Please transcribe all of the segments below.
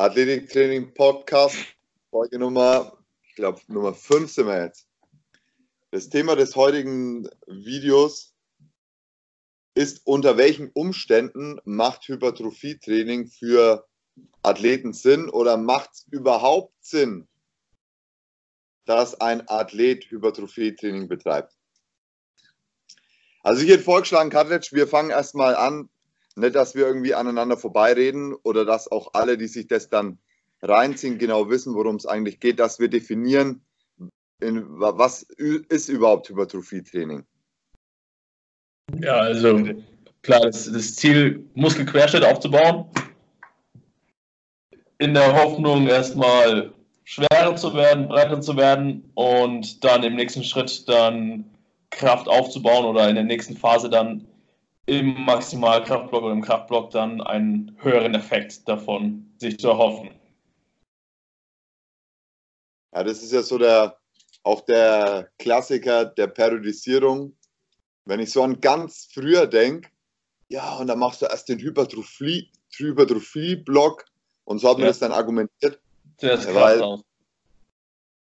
Athletiktraining Podcast, Folge Nummer, ich glaube Nummer 5 sind wir jetzt. Das Thema des heutigen Videos ist, unter welchen Umständen macht Hypertrophietraining für Athleten Sinn oder macht es überhaupt Sinn, dass ein Athlet Hypertrophietraining betreibt? Also ich hätte vorgeschlagen, Katric, wir fangen erstmal an, nicht, dass wir irgendwie aneinander vorbeireden oder dass auch alle, die sich das dann reinziehen, genau wissen, worum es eigentlich geht, dass wir definieren, in, was ist überhaupt Hypertrophietraining? Ja, also klar, das, das Ziel, Muskelquerschnitt aufzubauen. In der Hoffnung, erstmal schwerer zu werden, breiter zu werden und dann im nächsten Schritt dann Kraft aufzubauen oder in der nächsten Phase dann im Maximalkraftblock oder im Kraftblock dann einen höheren Effekt davon sich zu erhoffen. Ja, das ist ja so der, auch der Klassiker der Periodisierung. Wenn ich so an ganz früher denke, ja, und dann machst du erst den Hypertrophie, Hypertrophie-Block und so hat man ja. das dann argumentiert. Zuerst weil,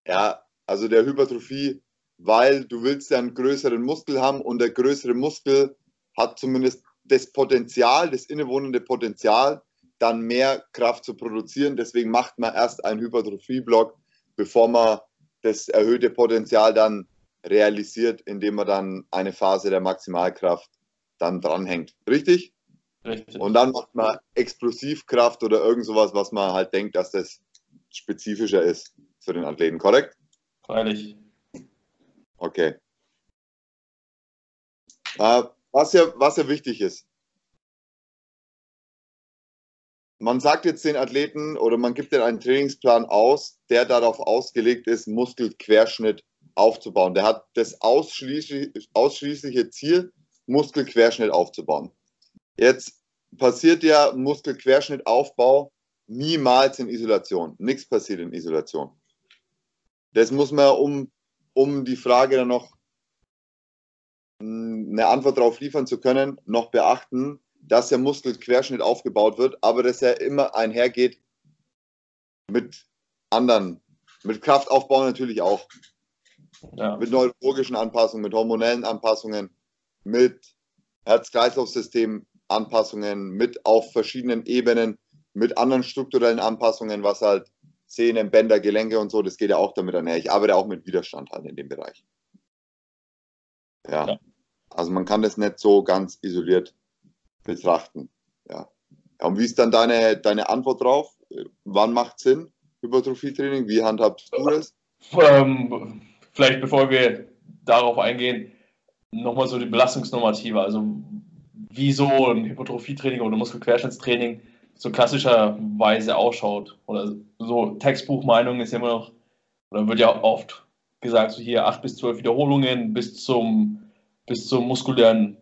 Ja, also der Hypertrophie, weil du willst ja einen größeren Muskel haben und der größere Muskel hat zumindest das Potenzial, das innewohnende Potenzial, dann mehr Kraft zu produzieren. Deswegen macht man erst einen Hypertrophie-Block, bevor man das erhöhte Potenzial dann realisiert, indem man dann eine Phase der Maximalkraft dann dranhängt. Richtig? Richtig. Und dann macht man Explosivkraft oder irgend sowas, was man halt denkt, dass das spezifischer ist für den Athleten, korrekt? Freilich. Okay. Äh, was ja, was ja wichtig ist. Man sagt jetzt den Athleten oder man gibt ihnen einen Trainingsplan aus, der darauf ausgelegt ist, Muskelquerschnitt aufzubauen. Der hat das ausschließlich, ausschließliche Ziel, Muskelquerschnitt aufzubauen. Jetzt passiert ja Muskelquerschnittaufbau niemals in Isolation. Nichts passiert in Isolation. Das muss man, um, um die Frage dann noch eine Antwort darauf liefern zu können, noch beachten, dass der Muskelquerschnitt aufgebaut wird, aber dass er immer einhergeht mit anderen, mit Kraftaufbau natürlich auch. Ja. Mit neurologischen Anpassungen, mit hormonellen Anpassungen, mit Herz-Kreislauf-System Anpassungen, mit auf verschiedenen Ebenen, mit anderen strukturellen Anpassungen, was halt Zähne, Bänder, Gelenke und so, das geht ja auch damit einher. Ich arbeite auch mit Widerstand halt in dem Bereich. Ja. ja. Also man kann das nicht so ganz isoliert betrachten. Ja. Und wie ist dann deine, deine Antwort drauf? Wann macht Sinn, Hypertrophietraining? Wie handhabst du das? Ähm, vielleicht bevor wir darauf eingehen, nochmal so die Belastungsnormative. Also wie so ein Hypertrophietraining oder Muskelquerschnittstraining so klassischerweise ausschaut. Oder so Textbuchmeinung ist immer noch, oder wird ja oft gesagt, so hier acht bis zwölf Wiederholungen bis zum bis zum muskulären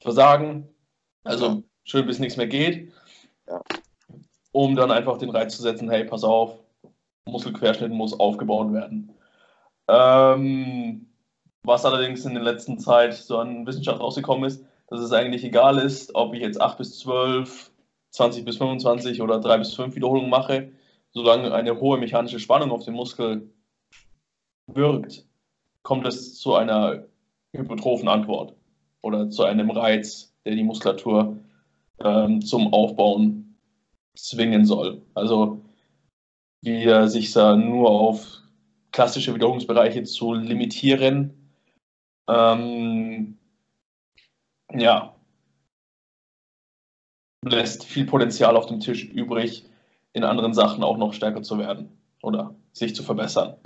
Versagen, also schön bis nichts mehr geht, ja. um dann einfach den Reiz zu setzen, hey, pass auf, Muskelquerschnitt muss aufgebaut werden. Ähm, was allerdings in der letzten Zeit so an Wissenschaft rausgekommen ist, dass es eigentlich egal ist, ob ich jetzt 8 bis 12, 20 bis 25 oder 3 bis 5 Wiederholungen mache, solange eine hohe mechanische Spannung auf den Muskel wirkt, kommt es zu einer hypertrophen Antwort oder zu einem Reiz, der die Muskulatur ähm, zum Aufbauen zwingen soll. Also wieder sich da nur auf klassische Wiederholungsbereiche zu limitieren, ähm, ja, lässt viel Potenzial auf dem Tisch übrig, in anderen Sachen auch noch stärker zu werden oder sich zu verbessern.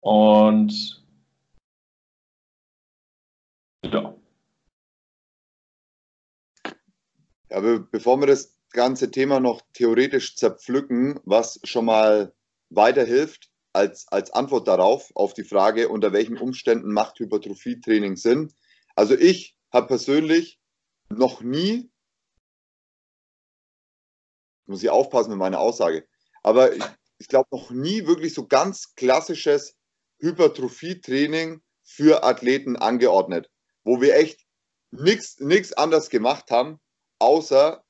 Und ja. Aber bevor wir das ganze Thema noch theoretisch zerpflücken, was schon mal weiterhilft als, als Antwort darauf, auf die Frage, unter welchen Umständen macht Hypertrophietraining Sinn. Also ich habe persönlich noch nie, muss ich aufpassen mit meiner Aussage, aber ich, ich glaube noch nie wirklich so ganz klassisches Hypertrophietraining für Athleten angeordnet wo wir echt nichts anderes gemacht haben, außer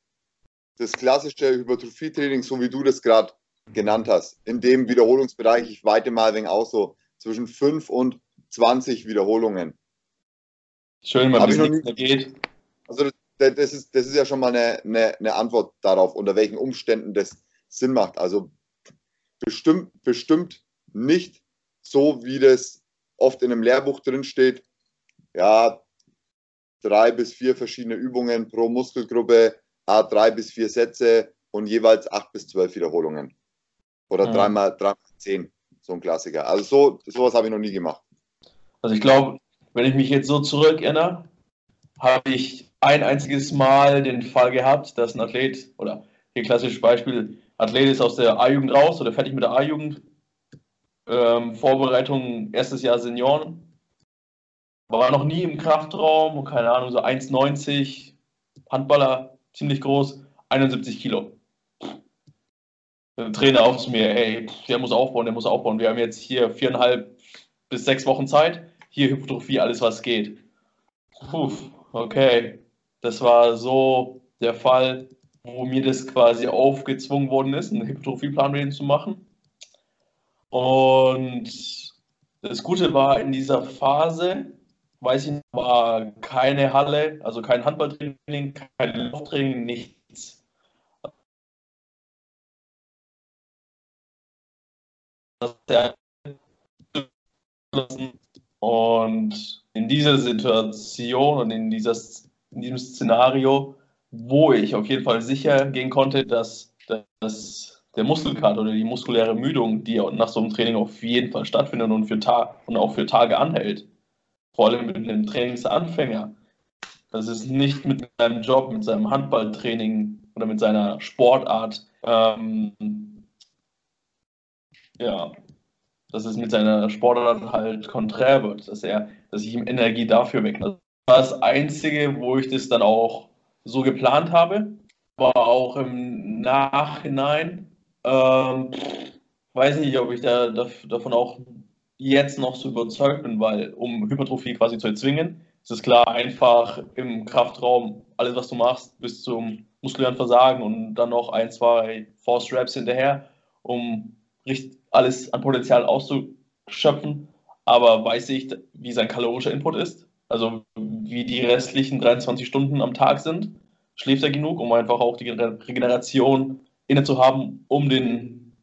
das klassische Hypertrophietraining, so wie du das gerade genannt hast. In dem Wiederholungsbereich, ich weite mal wegen aus so zwischen 5 und 20 Wiederholungen. Schön, wenn es nicht mehr geht. Also das, das, ist, das ist ja schon mal eine, eine, eine Antwort darauf, unter welchen Umständen das Sinn macht. Also bestimmt, bestimmt nicht so, wie das oft in einem Lehrbuch drin steht. Ja, drei bis vier verschiedene Übungen pro Muskelgruppe, a drei bis vier Sätze und jeweils acht bis zwölf Wiederholungen. Oder mhm. dreimal, dreimal zehn, so ein Klassiker. Also so, sowas habe ich noch nie gemacht. Also ich glaube, wenn ich mich jetzt so zurückerinnere, habe ich ein einziges Mal den Fall gehabt, dass ein Athlet, oder hier klassisches Beispiel, Athlet ist aus der A-Jugend raus oder fertig mit der A-Jugend, ähm, Vorbereitung erstes Jahr Senioren, war noch nie im Kraftraum, keine Ahnung, so 1,90, Handballer, ziemlich groß, 71 Kilo. Der Trainer auch zu mir, ey, der muss aufbauen, der muss aufbauen. Wir haben jetzt hier viereinhalb bis sechs Wochen Zeit, hier Hypertrophie, alles was geht. Puh, okay. Das war so der Fall, wo mir das quasi aufgezwungen worden ist, einen Hypertrophieplan mit ihm zu machen. Und das Gute war in dieser Phase, weiß ich, war keine Halle, also kein Handballtraining, kein Lauftraining, nichts. Und in dieser Situation und in, dieses, in diesem Szenario, wo ich auf jeden Fall sicher gehen konnte, dass, dass der Muskelkater oder die muskuläre Müdung, die nach so einem Training auf jeden Fall stattfindet und, für Tag, und auch für Tage anhält, vor allem mit einem Trainingsanfänger, das ist nicht mit seinem Job, mit seinem Handballtraining oder mit seiner Sportart, ähm, ja, dass es mit seiner Sportart halt konträr wird, dass er, dass ich ihm Energie dafür weglasse. Das war das Einzige, wo ich das dann auch so geplant habe, war auch im Nachhinein. Ähm, weiß nicht, ob ich da, davon auch jetzt noch so überzeugt bin, weil um Hypertrophie quasi zu erzwingen, ist es klar, einfach im Kraftraum alles, was du machst, bis zum muskulären Versagen und dann noch ein, zwei Force Reps hinterher, um alles an Potenzial auszuschöpfen. Aber weiß ich, wie sein kalorischer Input ist, also wie die restlichen 23 Stunden am Tag sind, schläft er genug, um einfach auch die Regeneration inne zu haben, um den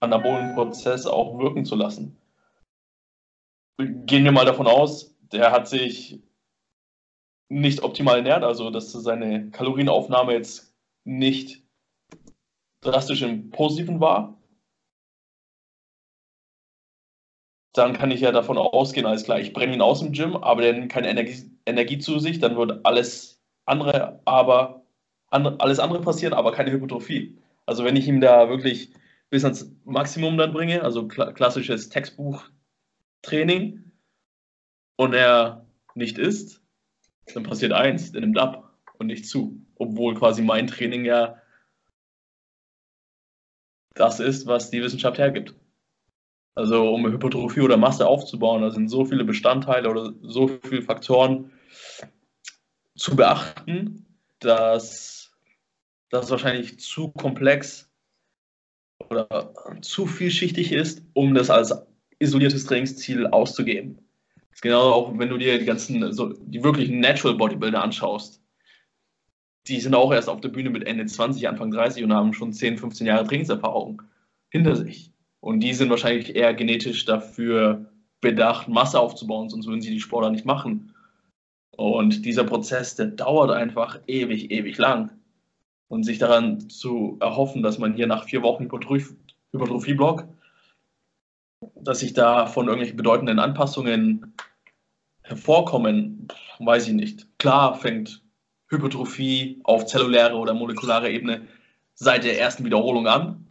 anabolen Prozess auch wirken zu lassen gehen wir mal davon aus, der hat sich nicht optimal ernährt, also dass seine Kalorienaufnahme jetzt nicht drastisch im Positiven war, dann kann ich ja davon ausgehen, alles klar, ich brenne ihn aus dem Gym, aber nimmt keine Energie, Energie zu sich, dann wird alles andere, aber andre, alles andere passieren, aber keine Hypertrophie. Also wenn ich ihm da wirklich bis ans Maximum dann bringe, also klassisches Textbuch Training und er nicht isst, dann passiert eins, der nimmt ab und nicht zu. Obwohl quasi mein Training ja das ist, was die Wissenschaft hergibt. Also um Hypertrophie oder Masse aufzubauen, da sind so viele Bestandteile oder so viele Faktoren zu beachten, dass das wahrscheinlich zu komplex oder zu vielschichtig ist, um das als isoliertes Trainingsziel auszugeben. Das ist genau auch, wenn du dir die ganzen, so die wirklichen Natural Bodybuilder anschaust. Die sind auch erst auf der Bühne mit Ende 20, Anfang 30 und haben schon 10, 15 Jahre Trainingserfahrung hinter sich. Und die sind wahrscheinlich eher genetisch dafür bedacht, Masse aufzubauen, sonst würden sie die Sportler nicht machen. Und dieser Prozess, der dauert einfach ewig, ewig lang. Und sich daran zu erhoffen, dass man hier nach vier Wochen Hypertrophie-Block dass sich da von irgendwelchen bedeutenden Anpassungen hervorkommen, weiß ich nicht. Klar fängt Hypertrophie auf zellulärer oder molekularer Ebene seit der ersten Wiederholung an.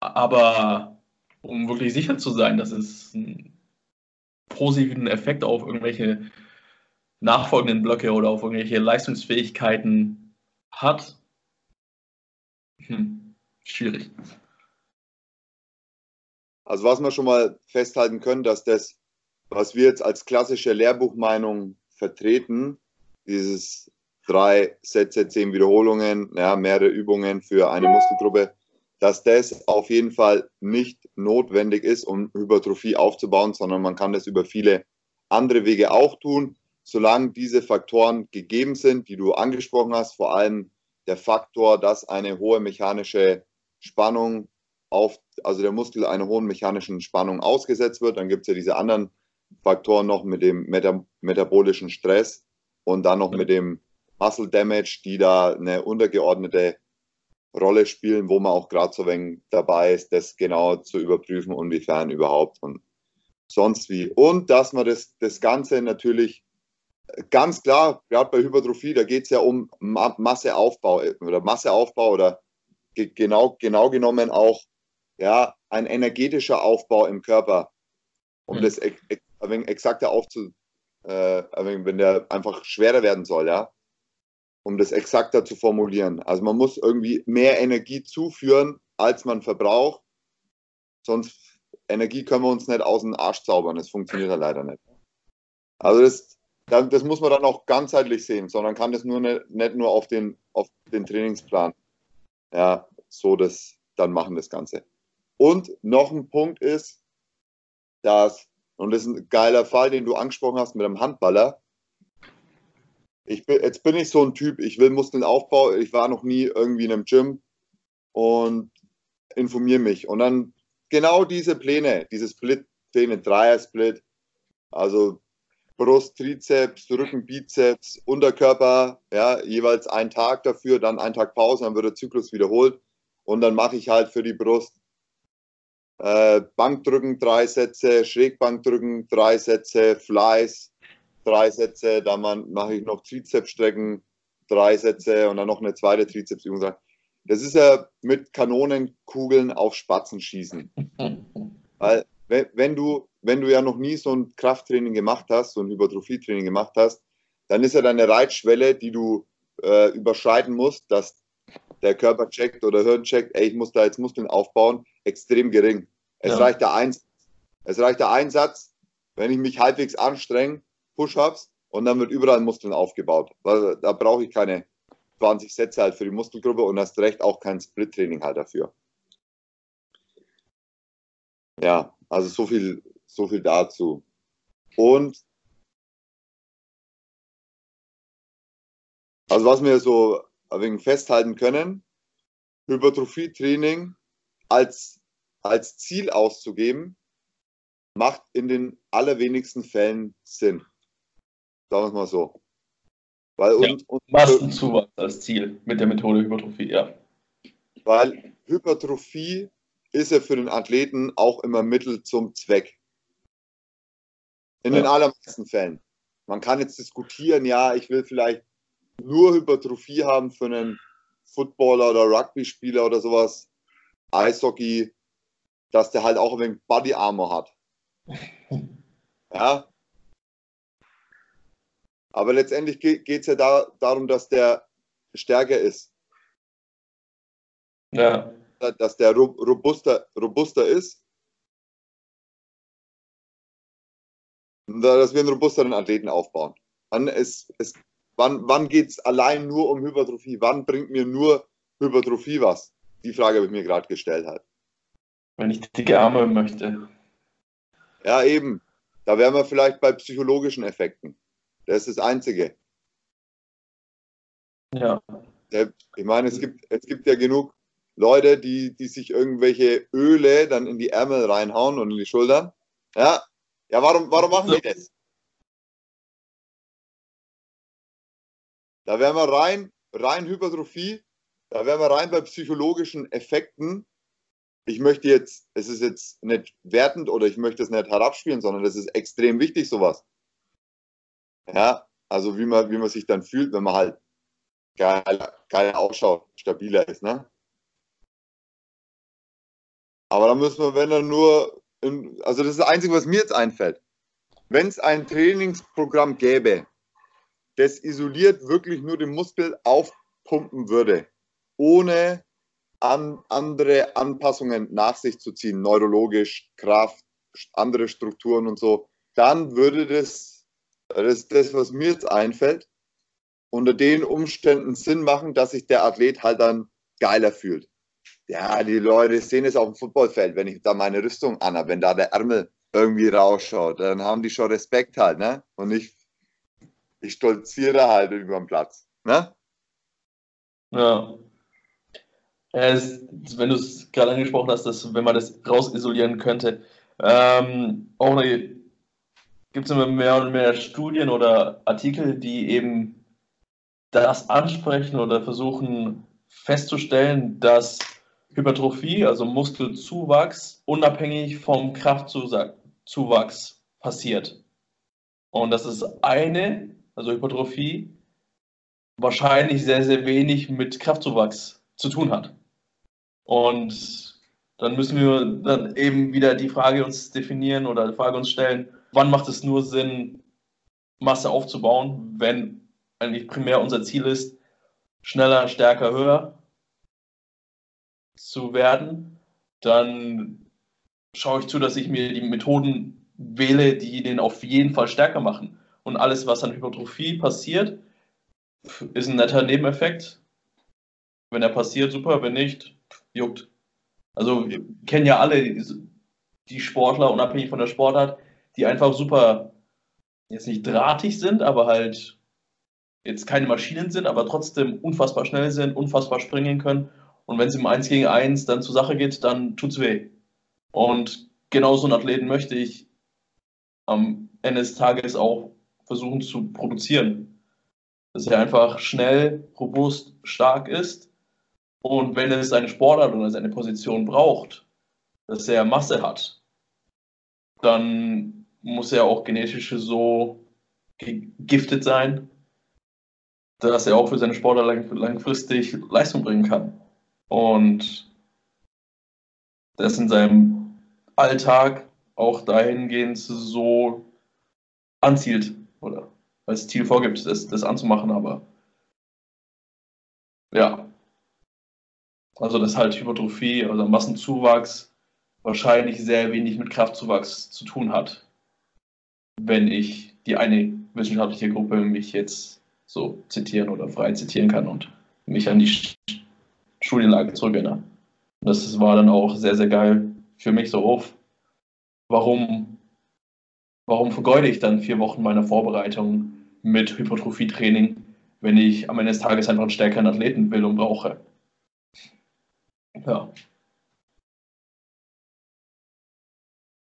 Aber um wirklich sicher zu sein, dass es einen positiven Effekt auf irgendwelche nachfolgenden Blöcke oder auf irgendwelche Leistungsfähigkeiten hat, hm, schwierig. Also was wir schon mal festhalten können, dass das, was wir jetzt als klassische Lehrbuchmeinung vertreten, dieses drei Sätze, zehn Wiederholungen, ja, mehrere Übungen für eine Muskelgruppe, dass das auf jeden Fall nicht notwendig ist, um Hypertrophie aufzubauen, sondern man kann das über viele andere Wege auch tun, solange diese Faktoren gegeben sind, die du angesprochen hast, vor allem der Faktor, dass eine hohe mechanische Spannung auf, also der Muskel einer hohen mechanischen Spannung ausgesetzt wird. Dann gibt es ja diese anderen Faktoren noch mit dem Meta metabolischen Stress und dann noch mit dem Muscle Damage, die da eine untergeordnete Rolle spielen, wo man auch gerade so wenig dabei ist, das genau zu überprüfen, inwiefern überhaupt und sonst wie. Und dass man das, das Ganze natürlich ganz klar, gerade bei Hypertrophie, da geht es ja um Masseaufbau oder Masseaufbau oder genau, genau genommen auch ja, ein energetischer Aufbau im Körper, um mhm. das ein wenig exakter aufzu, äh, wenn der einfach schwerer werden soll, ja, um das exakter zu formulieren. Also man muss irgendwie mehr Energie zuführen, als man verbraucht, sonst Energie können wir uns nicht aus dem Arsch zaubern, das funktioniert ja leider nicht. Also das, das muss man dann auch ganzheitlich sehen, sondern kann das nur nicht, nicht nur auf den, auf den Trainingsplan, ja, so das dann machen, das Ganze. Und noch ein Punkt ist, dass, und das ist ein geiler Fall, den du angesprochen hast mit dem Handballer. Ich bin, jetzt bin ich so ein Typ, ich will Muskeln aufbauen. Ich war noch nie irgendwie in einem Gym und informiere mich. Und dann genau diese Pläne, diese Split-Pläne, Dreier-Split, also Brust, Trizeps, Rücken, Bizeps, Unterkörper, ja, jeweils einen Tag dafür, dann einen Tag Pause, dann wird der Zyklus wiederholt. Und dann mache ich halt für die Brust äh, Bankdrücken drei Sätze, Schrägbankdrücken drei Sätze, Fleiß drei Sätze, dann mache ich noch Trizepsstrecken drei Sätze und dann noch eine zweite Trizepsübung. Das ist ja mit Kanonenkugeln auf Spatzen schießen. Weil wenn du, wenn du ja noch nie so ein Krafttraining gemacht hast, so ein Hypertrophietraining gemacht hast, dann ist ja deine Reitschwelle, die du äh, überschreiten musst, dass der Körper checkt oder Hirn checkt, ey, ich muss da jetzt Muskeln aufbauen, extrem gering. Es, ja. reicht der ein, es reicht der Einsatz, wenn ich mich halbwegs anstrenge, Push-Ups und dann wird überall Muskeln aufgebaut. Da brauche ich keine 20 Sätze halt für die Muskelgruppe und hast recht auch kein Split-Training halt dafür. Ja, also so viel, so viel dazu. Und also was wir so wenig festhalten können, Hypertrophie-Training als, als Ziel auszugeben, macht in den allerwenigsten Fällen Sinn. Sagen wir es mal so. Weil ja, und, und, Massenzuwachs als Ziel mit der Methode Hypertrophie, ja. Weil Hypertrophie ist ja für den Athleten auch immer Mittel zum Zweck. In ja. den allermeisten Fällen. Man kann jetzt diskutieren, ja, ich will vielleicht nur Hypertrophie haben für einen Footballer oder Rugby-Spieler oder sowas, Eishockey, dass der halt auch ein wenig Body Armor hat. Ja. Aber letztendlich geht es ja da, darum, dass der stärker ist. Ja. Dass der robuster, robuster ist. Dass wir einen robusteren Athleten aufbauen. Dann ist, es Wann, wann geht es allein nur um Hypertrophie? Wann bringt mir nur Hypertrophie was? Die Frage habe ich mir gerade gestellt halt. Wenn ich dicke Arme möchte. Ja, eben. Da wären wir vielleicht bei psychologischen Effekten. Das ist das Einzige. Ja. Ich meine, es gibt, es gibt ja genug Leute, die, die sich irgendwelche Öle dann in die Ärmel reinhauen und in die Schultern. Ja, ja warum, warum machen die das? Da wären wir rein, rein Hypertrophie, da wären wir rein bei psychologischen Effekten. Ich möchte jetzt, es ist jetzt nicht wertend oder ich möchte es nicht herabspielen, sondern das ist extrem wichtig, sowas. Ja, also wie man, wie man sich dann fühlt, wenn man halt geil, geil ausschaut, stabiler ist, ne? Aber da müssen wir, wenn dann nur, also das ist das Einzige, was mir jetzt einfällt. Wenn es ein Trainingsprogramm gäbe, das isoliert wirklich nur den Muskel aufpumpen würde, ohne an andere Anpassungen nach sich zu ziehen, neurologisch, Kraft, andere Strukturen und so, dann würde das, das, das was mir jetzt einfällt, unter den Umständen Sinn machen, dass sich der Athlet halt dann geiler fühlt. Ja, die Leute sehen es auf dem Footballfeld, wenn ich da meine Rüstung anhabe, wenn da der Ärmel irgendwie rausschaut, dann haben die schon Respekt halt, ne? Und ich, ich stolziere halt über den Platz, ne? Ja. Es, wenn du es gerade angesprochen hast, dass wenn man das rausisolieren könnte, ähm, auch gibt es immer mehr und mehr Studien oder Artikel, die eben das ansprechen oder versuchen festzustellen, dass Hypertrophie, also Muskelzuwachs, unabhängig vom Kraftzuwachs passiert. Und das ist eine, also Hypertrophie, wahrscheinlich sehr, sehr wenig mit Kraftzuwachs zu tun hat. Und dann müssen wir dann eben wieder die Frage uns definieren oder die Frage uns stellen, wann macht es nur Sinn, Masse aufzubauen, wenn eigentlich primär unser Ziel ist, schneller, stärker, höher zu werden, dann schaue ich zu, dass ich mir die Methoden wähle, die den auf jeden Fall stärker machen. Und alles, was an Hypertrophie passiert, ist ein netter Nebeneffekt. Wenn er passiert, super, wenn nicht, juckt. Also wir kennen ja alle die Sportler, unabhängig von der Sportart, die einfach super, jetzt nicht drahtig sind, aber halt jetzt keine Maschinen sind, aber trotzdem unfassbar schnell sind, unfassbar springen können. Und wenn es im 1 gegen 1 dann zur Sache geht, dann tut es weh. Und genau so einen Athleten möchte ich am Ende des Tages auch versuchen zu produzieren. Dass er einfach schnell, robust, stark ist. Und wenn es seine Sportart oder seine Position braucht, dass er Masse hat, dann muss er auch genetisch so giftet sein, dass er auch für seine Sportler langfristig Leistung bringen kann. Und das in seinem Alltag auch dahingehend so anzielt oder als Ziel vorgibt, das, das anzumachen, aber ja. Also dass halt Hypertrophie, also Massenzuwachs wahrscheinlich sehr wenig mit Kraftzuwachs zu tun hat, wenn ich die eine wissenschaftliche Gruppe mich jetzt so zitieren oder frei zitieren kann und mich an die Studienlage zurückerinnere. Das war dann auch sehr, sehr geil für mich so auf. Warum, warum vergeude ich dann vier Wochen meiner Vorbereitung mit Hypertrophie-Training, wenn ich am Ende des Tages einfach einen stärkeren Athleten will und brauche? Ja.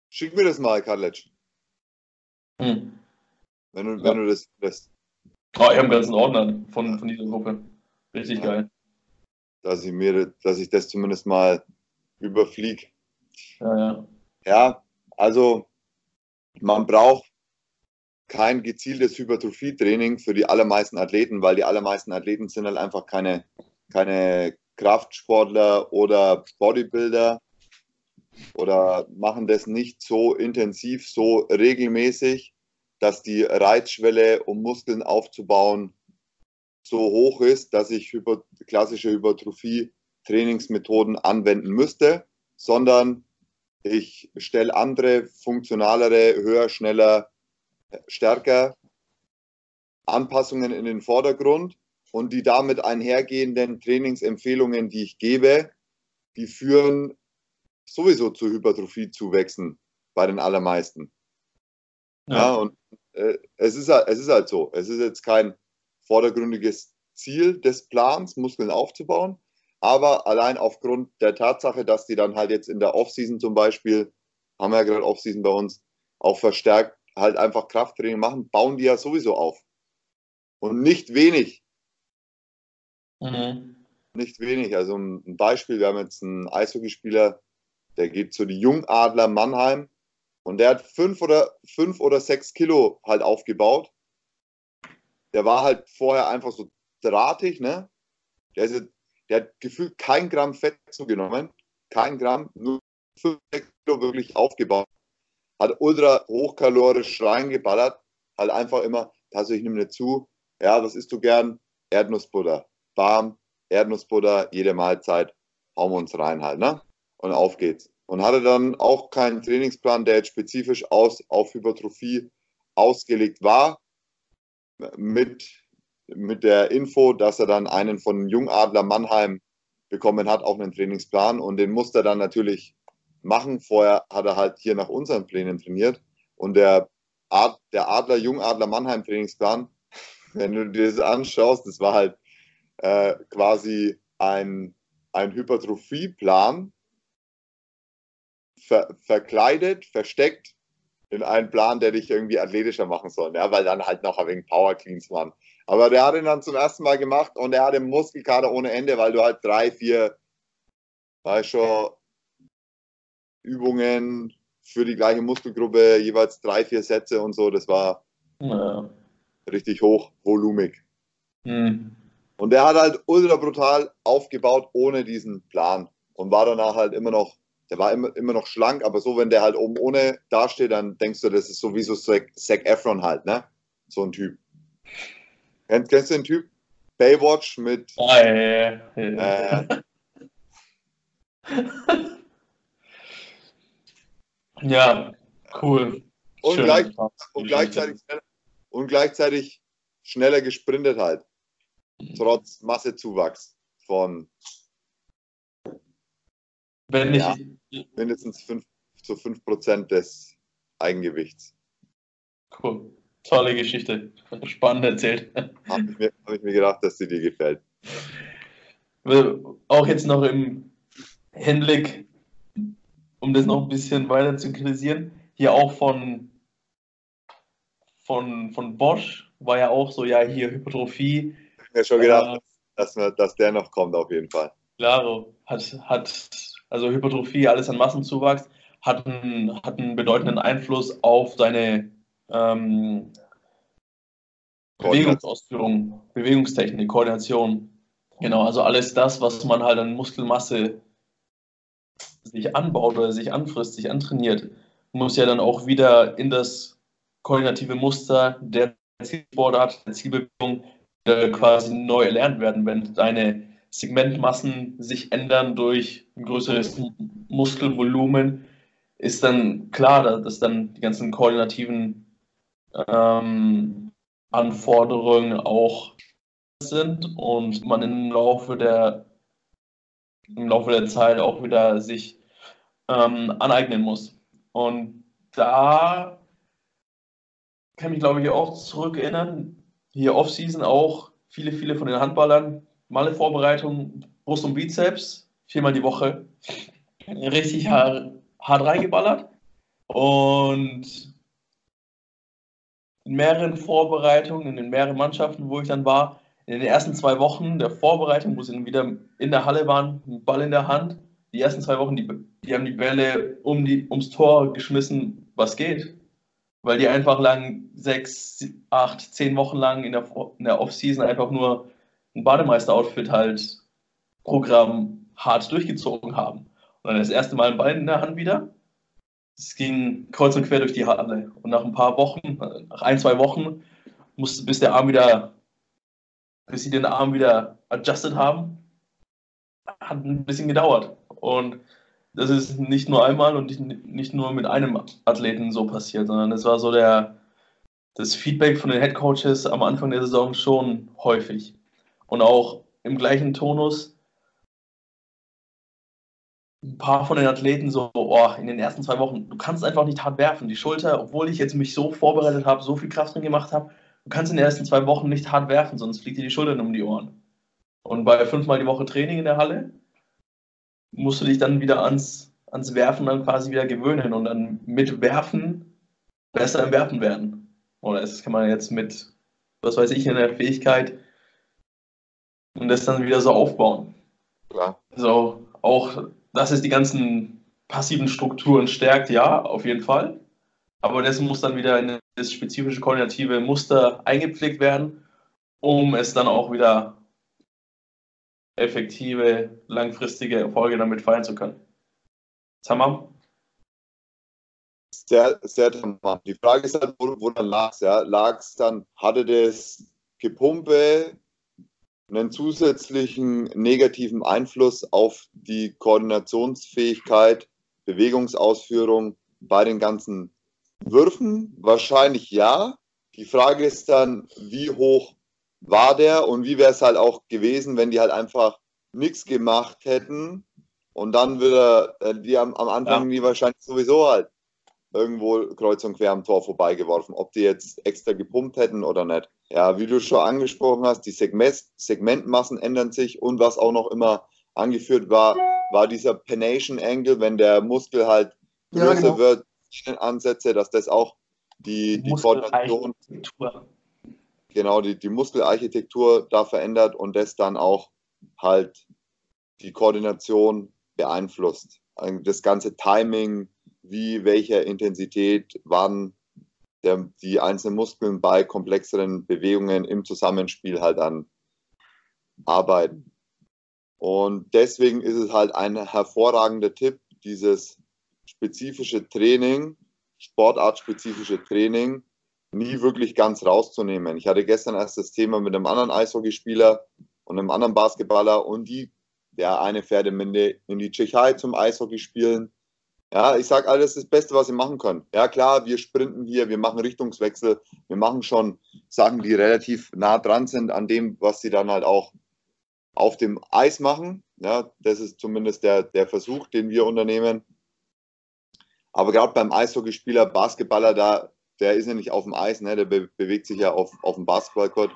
Schick mir das mal, Karletsch. Hm. Wenn, du, ja. wenn du das lässt. Oh, ich habe einen ganzen Ordner von, von dieser Gruppe. Richtig ja. geil. Dass ich mir, dass ich das zumindest mal überfliege. Ja, ja. Ja, also man braucht kein gezieltes Hypertrophie-Training für die allermeisten Athleten, weil die allermeisten Athleten sind halt einfach keine, keine Kraftsportler oder Bodybuilder oder machen das nicht so intensiv, so regelmäßig, dass die Reizschwelle, um Muskeln aufzubauen, so hoch ist, dass ich klassische Hypertrophie-Trainingsmethoden anwenden müsste, sondern ich stelle andere, funktionalere, höher, schneller, stärker Anpassungen in den Vordergrund und die damit einhergehenden Trainingsempfehlungen, die ich gebe, die führen sowieso zu Hypertrophie-Zuwächsen bei den allermeisten. Ja, ja und äh, es, ist, es ist halt so. Es ist jetzt kein vordergründiges Ziel des Plans, Muskeln aufzubauen, aber allein aufgrund der Tatsache, dass die dann halt jetzt in der Offseason zum Beispiel, haben wir ja gerade Offseason bei uns, auch verstärkt halt einfach Krafttraining machen, bauen die ja sowieso auf. Und nicht wenig. Mhm. Nicht wenig. Also ein Beispiel, wir haben jetzt einen Eishockeyspieler, der geht zu die Jungadler Mannheim und der hat fünf oder, fünf oder sechs Kilo halt aufgebaut. Der war halt vorher einfach so drahtig, ne? Der, ist, der hat gefühlt kein Gramm Fett zugenommen. Kein Gramm, nur fünf Kilo wirklich aufgebaut. Hat ultra hochkalorisch reingeballert. Halt einfach immer, also ich nehme nicht zu. Ja, was isst du gern? Erdnussbutter. Bam, Erdnussbutter, jede Mahlzeit. Hauen wir uns rein halt, ne? Und auf geht's und hatte dann auch keinen Trainingsplan, der jetzt spezifisch aus, auf Hypertrophie ausgelegt war, mit mit der Info, dass er dann einen von Jungadler Mannheim bekommen hat, auch einen Trainingsplan und den musste er dann natürlich machen. Vorher hat er halt hier nach unseren Plänen trainiert und der, Ad, der Adler Jungadler Mannheim Trainingsplan, wenn du dir das anschaust, das war halt äh, quasi ein, ein Hypertrophieplan, ver, verkleidet, versteckt in einen Plan, der dich irgendwie athletischer machen soll, ja, weil dann halt noch ein wenig Power Cleans waren. Aber der hat ihn dann zum ersten Mal gemacht und er hat den Muskelkater ohne Ende, weil du halt drei, vier, weißt schon, Übungen für die gleiche Muskelgruppe, jeweils drei, vier Sätze und so, das war ja. richtig hochvolumig. Mhm. Und der hat halt ultra brutal aufgebaut ohne diesen Plan und war danach halt immer noch der war immer, immer noch schlank, aber so, wenn der halt oben ohne dasteht, dann denkst du, das ist sowieso Zac, Zac Efron halt, ne? So ein Typ. Kennst, kennst du den Typ? Baywatch mit. Oh, ja, ja, ja. Äh, ja, cool. Und, gleich, und, gleichzeitig, und gleichzeitig schneller gesprintet halt. Trotz Massezuwachs von wenn ja, mindestens 5 zu 5 Prozent des Eigengewichts. Cool. Tolle Geschichte. Spannend erzählt. Habe ich, mir, hab ich mir gedacht, dass sie dir gefällt. Auch jetzt noch im Hinblick, um das noch ein bisschen weiter zu kritisieren, hier auch von, von, von Bosch war ja auch so, ja, hier Hypertrophie. Ich habe mir schon gedacht, äh, dass, dass der noch kommt, auf jeden Fall. Klaro, hat, hat also Hypertrophie, alles an Massenzuwachs, hat einen, hat einen bedeutenden Einfluss auf seine ähm, Bewegungsausführung, Bewegungstechnik, Koordination. Genau, also alles das, was man halt an Muskelmasse sich anbaut oder sich anfrisst, sich antrainiert, muss ja dann auch wieder in das koordinative Muster der Zielsportart, der Zielbewegung quasi neu erlernt werden, wenn deine Segmentmassen sich ändern durch ein größeres Muskelvolumen, ist dann klar, dass dann die ganzen koordinativen ähm, Anforderungen auch sind und man im Laufe der im Laufe der Zeit auch wieder sich ähm, aneignen muss. Und da kann ich glaube ich, auch zurückerinnern, hier Offseason auch viele, viele von den Handballern Malle Vorbereitung, Brust und Bizeps, viermal die Woche. Richtig hart, hart reingeballert. Und in mehreren Vorbereitungen, in mehreren Mannschaften, wo ich dann war, in den ersten zwei Wochen der Vorbereitung, wo sie dann wieder in der Halle waren, ein Ball in der Hand. Die ersten zwei Wochen, die, die haben die Bälle um die, ums Tor geschmissen, was geht. Weil die einfach lang sechs, acht, zehn Wochen lang in der, in der Offseason einfach nur ein Bademeister-Outfit halt Programm hart durchgezogen haben. Und dann das erste Mal ein Ball in der Hand wieder. Es ging kreuz und quer durch die Halle. Und nach ein paar Wochen, nach ein, zwei Wochen, musste, bis der Arm wieder, bis sie den Arm wieder adjusted haben, hat ein bisschen gedauert. Und das ist nicht nur einmal und nicht nur mit einem Athleten so passiert, sondern es war so der, das Feedback von den Head Coaches am Anfang der Saison schon häufig. Und auch im gleichen Tonus ein paar von den Athleten so, oh, in den ersten zwei Wochen, du kannst einfach nicht hart werfen. Die Schulter, obwohl ich jetzt mich so vorbereitet habe, so viel Kraft drin gemacht habe, du kannst in den ersten zwei Wochen nicht hart werfen, sonst fliegt dir die Schultern um die Ohren. Und bei fünfmal die Woche Training in der Halle musst du dich dann wieder ans, ans Werfen dann quasi wieder gewöhnen und dann mit Werfen besser im Werfen werden. Oder das kann man jetzt mit, was weiß ich, in der Fähigkeit und das dann wieder so aufbauen. Klar. Also auch, dass es die ganzen passiven Strukturen stärkt, ja, auf jeden Fall. Aber das muss dann wieder in das spezifische koordinative Muster eingepflegt werden, um es dann auch wieder effektive, langfristige Erfolge damit feiern zu können. Tamam? Sehr, sehr tamam. Die Frage ist halt, wo, wo dann lag es, ja? Lag es dann, hatte das Gepumpe einen zusätzlichen negativen Einfluss auf die Koordinationsfähigkeit, Bewegungsausführung bei den ganzen Würfen? Wahrscheinlich ja. Die Frage ist dann, wie hoch war der und wie wäre es halt auch gewesen, wenn die halt einfach nichts gemacht hätten und dann würde äh, die am, am Anfang ja. die wahrscheinlich sowieso halt irgendwo kreuz und quer am Tor vorbeigeworfen, ob die jetzt extra gepumpt hätten oder nicht. Ja, wie du schon angesprochen hast, die Segment, Segmentmassen ändern sich und was auch noch immer angeführt war, war dieser Penation Angle, wenn der Muskel halt größer ja, genau. wird, Ansätze, dass das auch die, die Koordination, genau, die, die Muskelarchitektur da verändert und das dann auch halt die Koordination beeinflusst. Also das ganze Timing, wie, welcher Intensität, wann der, die einzelnen Muskeln bei komplexeren Bewegungen im Zusammenspiel halt dann arbeiten. Und deswegen ist es halt ein hervorragender Tipp, dieses spezifische Training, sportartspezifische Training, nie wirklich ganz rauszunehmen. Ich hatte gestern erst das Thema mit einem anderen Eishockeyspieler und einem anderen Basketballer und die, der eine fährt in die, Tschechei zum Eishockey spielen. Ja, ich sage alles das Beste, was sie machen können. Ja, klar, wir sprinten hier, wir machen Richtungswechsel, wir machen schon Sachen, die relativ nah dran sind an dem, was sie dann halt auch auf dem Eis machen. Ja, das ist zumindest der, der Versuch, den wir unternehmen. Aber gerade beim Eishockeyspieler, Basketballer, da, der ist ja nicht auf dem Eis, ne? der be bewegt sich ja auf, auf dem Basketballcourt.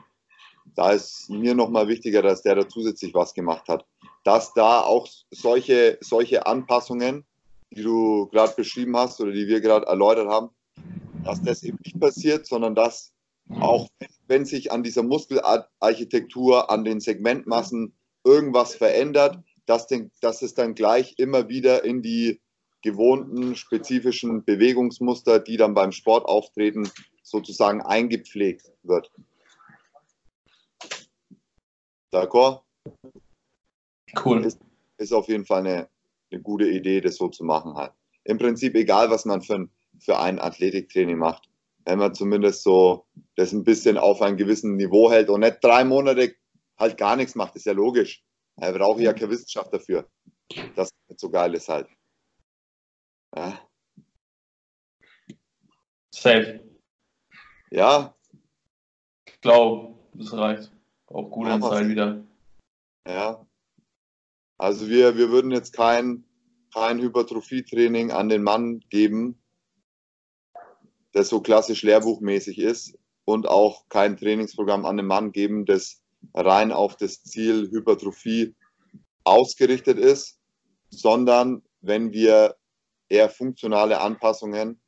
Da ist mir nochmal wichtiger, dass der da zusätzlich was gemacht hat. Dass da auch solche, solche Anpassungen, die du gerade beschrieben hast oder die wir gerade erläutert haben, dass das eben nicht passiert, sondern dass auch wenn sich an dieser Muskelarchitektur, an den Segmentmassen irgendwas verändert, dass, den, dass es dann gleich immer wieder in die gewohnten spezifischen Bewegungsmuster, die dann beim Sport auftreten, sozusagen eingepflegt wird. D'accord? Cool. Ist, ist auf jeden Fall eine, eine gute Idee, das so zu machen halt. Im Prinzip egal, was man für ein, für ein Athletiktraining macht. Wenn man zumindest so das ein bisschen auf einem gewissen Niveau hält und nicht drei Monate halt gar nichts macht, ist ja logisch. Da brauche ich ja keine Wissenschaft dafür. Das nicht so geil ist halt. Ja. Safe. Ja. Ich glaube, das reicht. Auch gute ja, Zeit wieder. Ja. Also wir, wir würden jetzt kein, kein Hypertrophie-Training an den Mann geben, das so klassisch lehrbuchmäßig ist und auch kein Trainingsprogramm an den Mann geben, das rein auf das Ziel Hypertrophie ausgerichtet ist, sondern wenn wir eher funktionale Anpassungen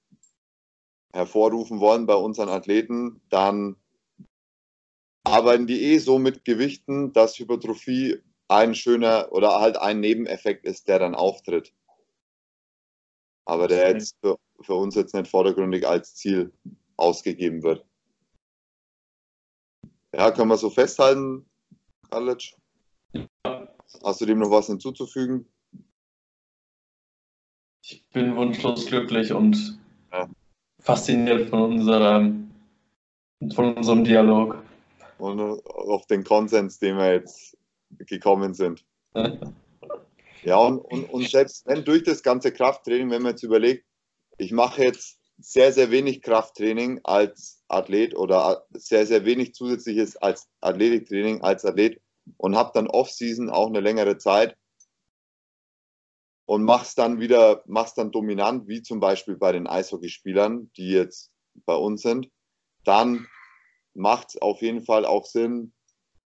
hervorrufen wollen bei unseren Athleten, dann arbeiten die eh so mit Gewichten, dass Hypertrophie ein schöner oder halt ein Nebeneffekt ist, der dann auftritt. Aber der jetzt für, für uns jetzt nicht vordergründig als Ziel ausgegeben wird. Ja, können wir so festhalten, Kalic? Hast du dem noch was hinzuzufügen? Ich bin wunschlos glücklich und ja. fasziniert von unserem, von unserem Dialog. Und auf den Konsens, den wir jetzt gekommen sind. ja, und, und, und selbst wenn durch das ganze Krafttraining, wenn man jetzt überlegt, ich mache jetzt sehr, sehr wenig Krafttraining als Athlet oder sehr, sehr wenig zusätzliches als Athletiktraining als Athlet und habe dann Off-Season auch eine längere Zeit und mach's dann wieder, mach's dann dominant, wie zum Beispiel bei den Eishockeyspielern, die jetzt bei uns sind, dann macht es auf jeden Fall auch Sinn,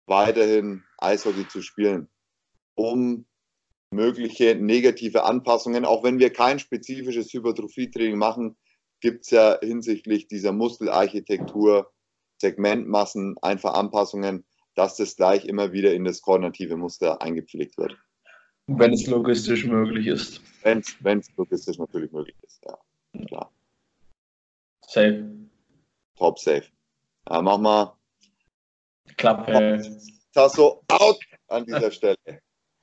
weiterhin Eishockey zu spielen, um mögliche negative Anpassungen, auch wenn wir kein spezifisches Hypertrophie-Training machen, gibt es ja hinsichtlich dieser Muskelarchitektur, Segmentmassen, einfach Anpassungen, dass das gleich immer wieder in das koordinative Muster eingepflegt wird. Wenn es logistisch möglich ist. Wenn es logistisch natürlich möglich ist, ja. Klar. Safe. Top safe. Ja, mach mal. Klappe. Tasso out an dieser Stelle.